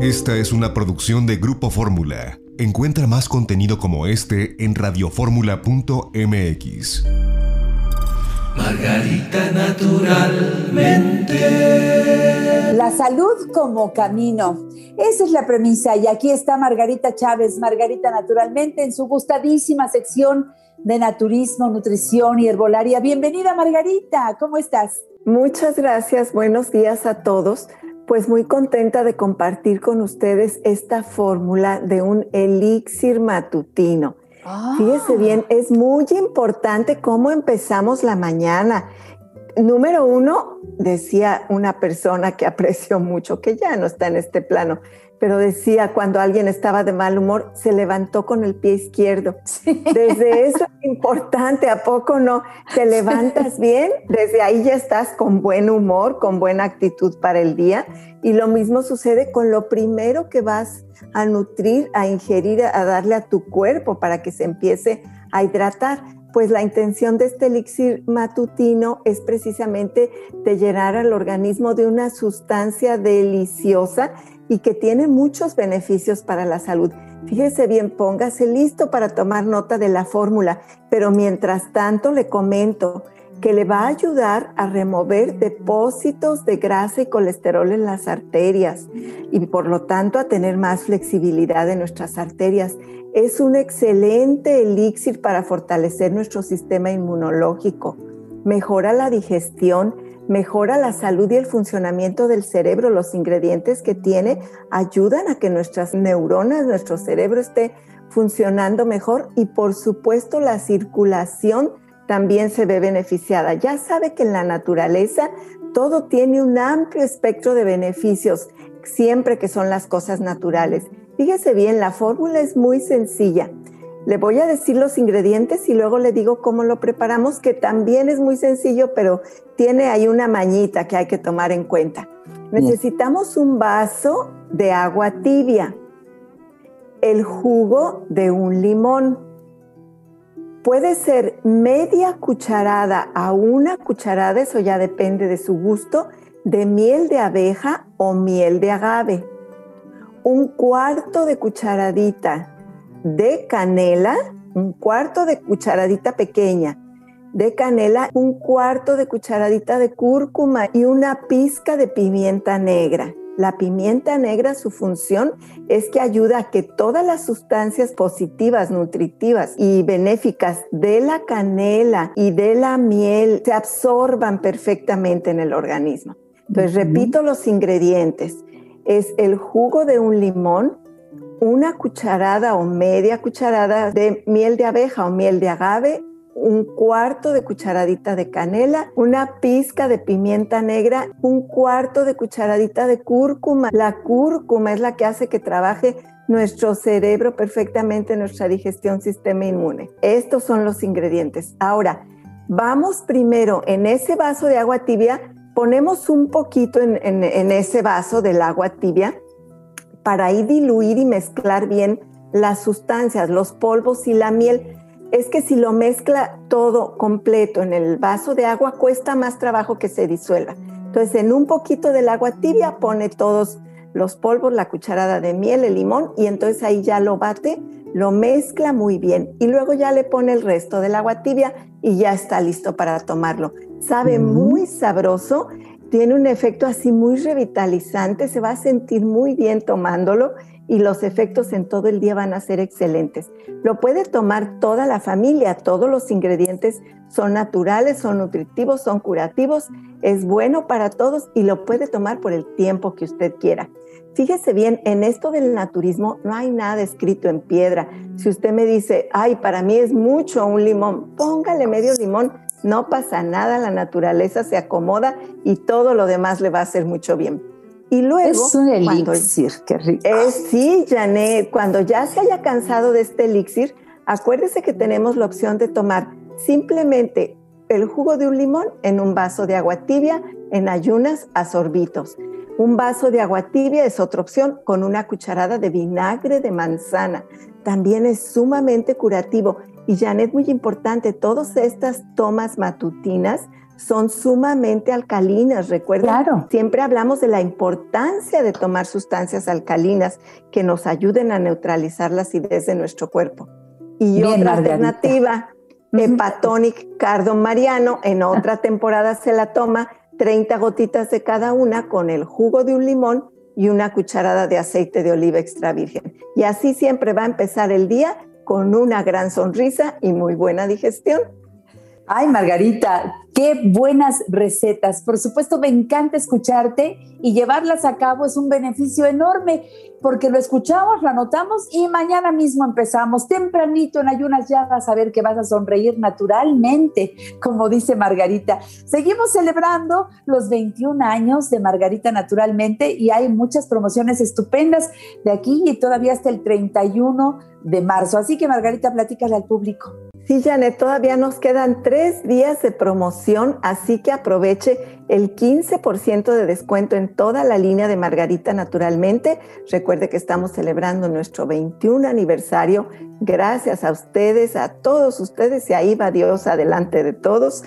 Esta es una producción de Grupo Fórmula. Encuentra más contenido como este en radioformula.mx. Margarita naturalmente. La salud como camino. Esa es la premisa y aquí está Margarita Chávez, Margarita naturalmente en su gustadísima sección de naturismo, nutrición y herbolaria. Bienvenida Margarita, ¿cómo estás? Muchas gracias, buenos días a todos. Pues muy contenta de compartir con ustedes esta fórmula de un elixir matutino. Ah. Fíjese bien, es muy importante cómo empezamos la mañana. Número uno, decía una persona que aprecio mucho, que ya no está en este plano, pero decía cuando alguien estaba de mal humor, se levantó con el pie izquierdo. Desde eso es importante, ¿a poco no? Te levantas bien, desde ahí ya estás con buen humor, con buena actitud para el día. Y lo mismo sucede con lo primero que vas a nutrir, a ingerir, a darle a tu cuerpo para que se empiece a hidratar. Pues la intención de este elixir matutino es precisamente llenar al organismo de una sustancia deliciosa y que tiene muchos beneficios para la salud. Fíjese bien, póngase listo para tomar nota de la fórmula, pero mientras tanto le comento que le va a ayudar a remover depósitos de grasa y colesterol en las arterias y por lo tanto a tener más flexibilidad en nuestras arterias. Es un excelente elixir para fortalecer nuestro sistema inmunológico, mejora la digestión, mejora la salud y el funcionamiento del cerebro. Los ingredientes que tiene ayudan a que nuestras neuronas, nuestro cerebro esté funcionando mejor y por supuesto la circulación también se ve beneficiada. Ya sabe que en la naturaleza todo tiene un amplio espectro de beneficios, siempre que son las cosas naturales. Fíjese bien, la fórmula es muy sencilla. Le voy a decir los ingredientes y luego le digo cómo lo preparamos, que también es muy sencillo, pero tiene ahí una mañita que hay que tomar en cuenta. Necesitamos un vaso de agua tibia, el jugo de un limón. Puede ser media cucharada a una cucharada, eso ya depende de su gusto, de miel de abeja o miel de agave. Un cuarto de cucharadita de canela, un cuarto de cucharadita pequeña de canela, un cuarto de cucharadita de cúrcuma y una pizca de pimienta negra. La pimienta negra, su función es que ayuda a que todas las sustancias positivas, nutritivas y benéficas de la canela y de la miel se absorban perfectamente en el organismo. Entonces, repito los ingredientes. Es el jugo de un limón, una cucharada o media cucharada de miel de abeja o miel de agave, un cuarto de cucharadita de canela, una pizca de pimienta negra, un cuarto de cucharadita de cúrcuma. La cúrcuma es la que hace que trabaje nuestro cerebro perfectamente, nuestra digestión, sistema inmune. Estos son los ingredientes. Ahora, vamos primero en ese vaso de agua tibia, ponemos un poquito en, ese vaso del agua tibia para ahí diluir y mezclar bien las sustancias, los polvos y la miel. Es que si lo mezcla todo completo en el vaso de agua, cuesta más trabajo que se disuelva. Entonces, en un poquito del agua tibia pone todos los polvos, la cucharada de miel, el limón, y entonces ahí ya lo bate, lo mezcla muy bien. Y luego ya le pone el resto del agua tibia y ya está listo para tomarlo. Sabe muy sabroso tiene un efecto así muy revitalizante, se va a sentir muy bien tomándolo y los efectos en todo el día van a ser excelentes. Lo puede tomar toda la familia, todos los ingredientes son naturales, son nutritivos, son curativos, es bueno para todos y lo puede tomar por el tiempo que usted quiera. Fíjese bien, en esto del naturismo no hay nada escrito en piedra. Si usted me dice, ay, para mí es mucho un limón, póngale medio limón, no pasa nada, la naturaleza se acomoda y todo lo demás le va a hacer mucho bien. Y luego... Es un elixir, qué rico. sí, Janet, cuando ya se haya cansado de este elixir, acuérdese que tenemos la opción de tomar simplemente el jugo de un limón en un vaso de agua tibia en ayunas a sorbitos. Un vaso de agua tibia es otra opción con una cucharada de vinagre de manzana. También es sumamente curativo y Janet, muy importante, todas estas tomas matutinas son sumamente alcalinas. Recuerda, siempre hablamos de la importancia de tomar sustancias alcalinas que nos ayuden a neutralizar la acidez de nuestro cuerpo. Y otra alternativa, Hepatonic Cardon Mariano, en otra temporada se la toma 30 gotitas de cada una con el jugo de un limón y una cucharada de aceite de oliva extra virgen. Y así siempre va a empezar el día con una gran sonrisa y muy buena digestión. Ay, Margarita, qué buenas recetas. Por supuesto, me encanta escucharte y llevarlas a cabo es un beneficio enorme porque lo escuchamos, lo anotamos y mañana mismo empezamos. Tempranito en ayunas ya vas a ver que vas a sonreír naturalmente, como dice Margarita. Seguimos celebrando los 21 años de Margarita Naturalmente y hay muchas promociones estupendas de aquí y todavía hasta el 31 de marzo. Así que Margarita, platícale al público. Sí, Janet, todavía nos quedan tres días de promoción, así que aproveche el 15% de descuento en toda la línea de Margarita Naturalmente. Recuerde que estamos celebrando nuestro 21 aniversario. Gracias a ustedes, a todos ustedes, y ahí va Dios adelante de todos.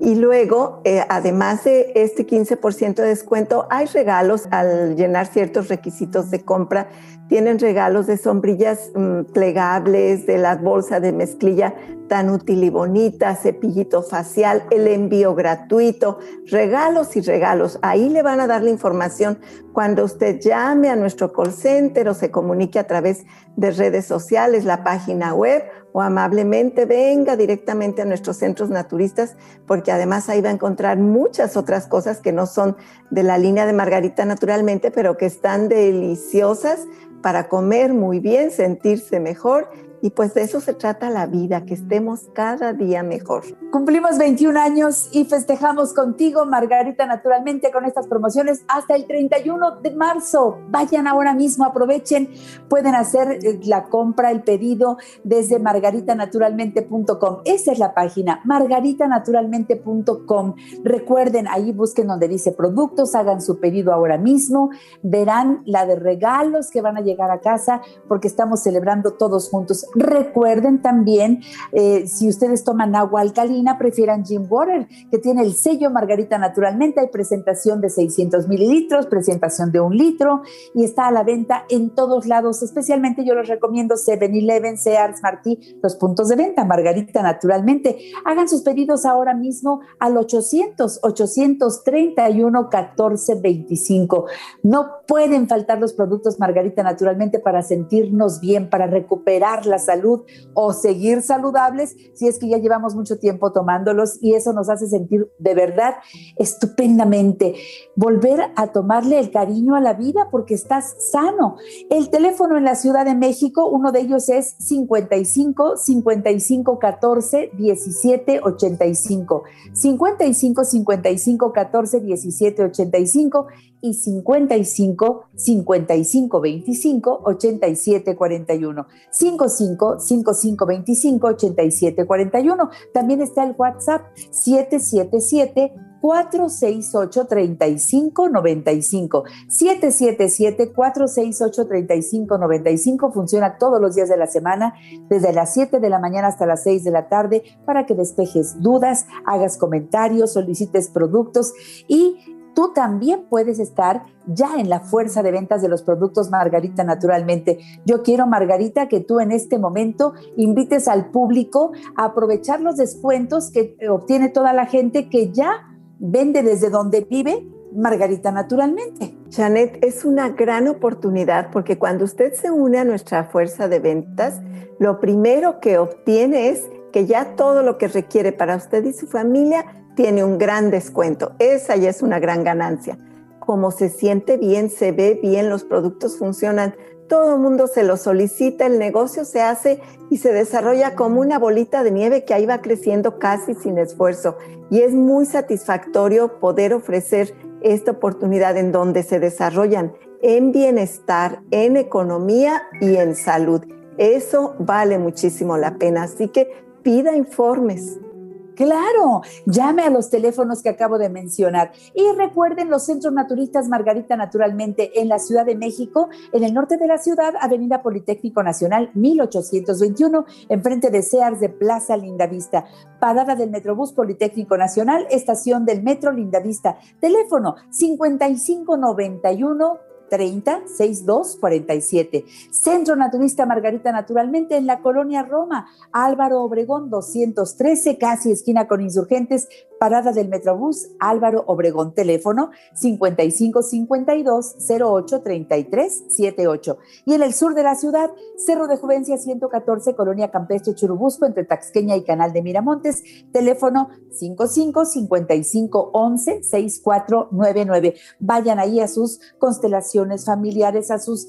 Y luego, eh, además de este 15% de descuento, hay regalos al llenar ciertos requisitos de compra. Tienen regalos de sombrillas mm, plegables, de la bolsa de mezclilla tan útil y bonita, cepillito facial, el envío gratuito, regalos y regalos. Ahí le van a dar la información cuando usted llame a nuestro call center o se comunique a través de redes sociales, la página web o amablemente venga directamente a nuestros centros naturistas, porque además ahí va a encontrar muchas otras cosas que no son de la línea de Margarita naturalmente, pero que están deliciosas para comer muy bien, sentirse mejor y pues de eso se trata la vida, que estemos cada día mejor. Cumplimos 21 años y festejamos contigo, Margarita, naturalmente con estas promociones hasta el 31 de marzo. Vayan ahora mismo, aprovechen, pueden hacer eh, la compra, el pedido desde margaritanaturalmente.com. Esa es la página, margaritanaturalmente.com. Recuerden, ahí busquen donde dice productos, hagan su pedido ahora mismo, verán la de regalos que van a llegar a casa porque estamos celebrando todos juntos Recuerden también, eh, si ustedes toman agua alcalina, prefieran Jim Water, que tiene el sello Margarita Naturalmente. Hay presentación de 600 mililitros, presentación de un litro y está a la venta en todos lados. Especialmente yo los recomiendo 7-Eleven, Sears, Martí, los puntos de venta Margarita Naturalmente. Hagan sus pedidos ahora mismo al 800 831 1425. No pueden faltar los productos Margarita Naturalmente para sentirnos bien, para recuperar la salud o seguir saludables si es que ya llevamos mucho tiempo tomándolos y eso nos hace sentir de verdad estupendamente. Volver a tomarle el cariño a la vida porque estás sano. El teléfono en la Ciudad de México, uno de ellos es 55 55 14 17 85. 55 55 14 17 85 y 55 55 25 87 41. 55 55 25 87 41. También está el WhatsApp 777 468 3595 777 468 3595 funciona todos los días de la semana desde las 7 de la mañana hasta las 6 de la tarde para que despejes dudas, hagas comentarios, solicites productos y tú también puedes estar ya en la fuerza de ventas de los productos Margarita naturalmente. Yo quiero, Margarita, que tú en este momento invites al público a aprovechar los descuentos que obtiene toda la gente que ya vende desde donde vive Margarita naturalmente. Janet, es una gran oportunidad porque cuando usted se une a nuestra fuerza de ventas, lo primero que obtiene es que ya todo lo que requiere para usted y su familia tiene un gran descuento. Esa ya es una gran ganancia. Como se siente bien, se ve bien, los productos funcionan, todo el mundo se lo solicita, el negocio se hace y se desarrolla como una bolita de nieve que ahí va creciendo casi sin esfuerzo. Y es muy satisfactorio poder ofrecer esta oportunidad en donde se desarrollan en bienestar, en economía y en salud. Eso vale muchísimo la pena. Así que pida informes Claro, llame a los teléfonos que acabo de mencionar. Y recuerden los centros naturistas Margarita Naturalmente en la Ciudad de México, en el norte de la ciudad, Avenida Politécnico Nacional 1821, enfrente de Sears de Plaza Lindavista. Parada del Metrobús Politécnico Nacional, estación del Metro Lindavista. Teléfono 5591 30 62 47. Centro Naturista Margarita Naturalmente en la colonia Roma, Álvaro Obregón 213, casi esquina con insurgentes, parada del Metrobús Álvaro Obregón, teléfono 55 52 08 33 78. Y en el sur de la ciudad, Cerro de Juvencia 114, colonia Campestre Churubusco, entre Taxqueña y Canal de Miramontes, teléfono 55 55 11 6499. Vayan ahí a sus constelaciones familiares, a sus,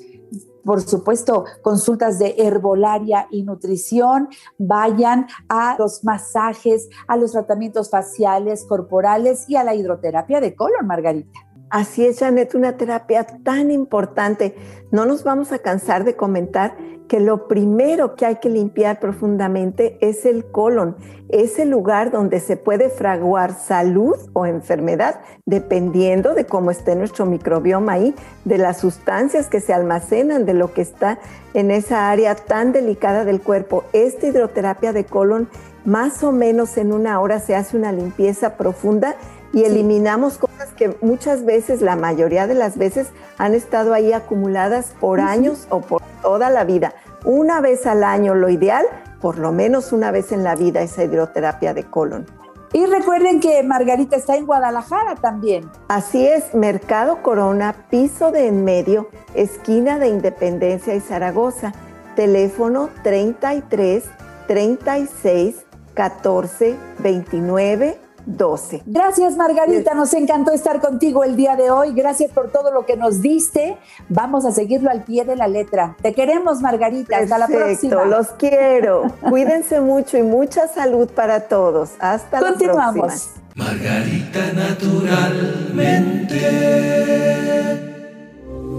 por supuesto, consultas de herbolaria y nutrición, vayan a los masajes, a los tratamientos faciales, corporales y a la hidroterapia de colon, Margarita. Así es, Janet, una terapia tan importante. No nos vamos a cansar de comentar que lo primero que hay que limpiar profundamente es el colon, es el lugar donde se puede fraguar salud o enfermedad, dependiendo de cómo esté nuestro microbioma ahí, de las sustancias que se almacenan, de lo que está en esa área tan delicada del cuerpo. Esta hidroterapia de colon, más o menos en una hora se hace una limpieza profunda y eliminamos cosas que muchas veces, la mayoría de las veces, han estado ahí acumuladas por años o por toda la vida. Una vez al año, lo ideal, por lo menos una vez en la vida, esa hidroterapia de colon. Y recuerden que Margarita está en Guadalajara también. Así es, Mercado Corona, piso de en medio, esquina de Independencia y Zaragoza. Teléfono 33 36 14 29 12. Gracias Margarita, nos encantó estar contigo el día de hoy. Gracias por todo lo que nos diste. Vamos a seguirlo al pie de la letra. Te queremos Margarita, hasta la próxima. Los quiero. Cuídense mucho y mucha salud para todos. Hasta la próxima. Margarita naturalmente.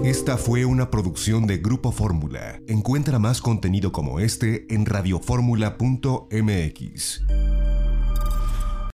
Esta fue una producción de Grupo Fórmula. Encuentra más contenido como este en radioformula.mx.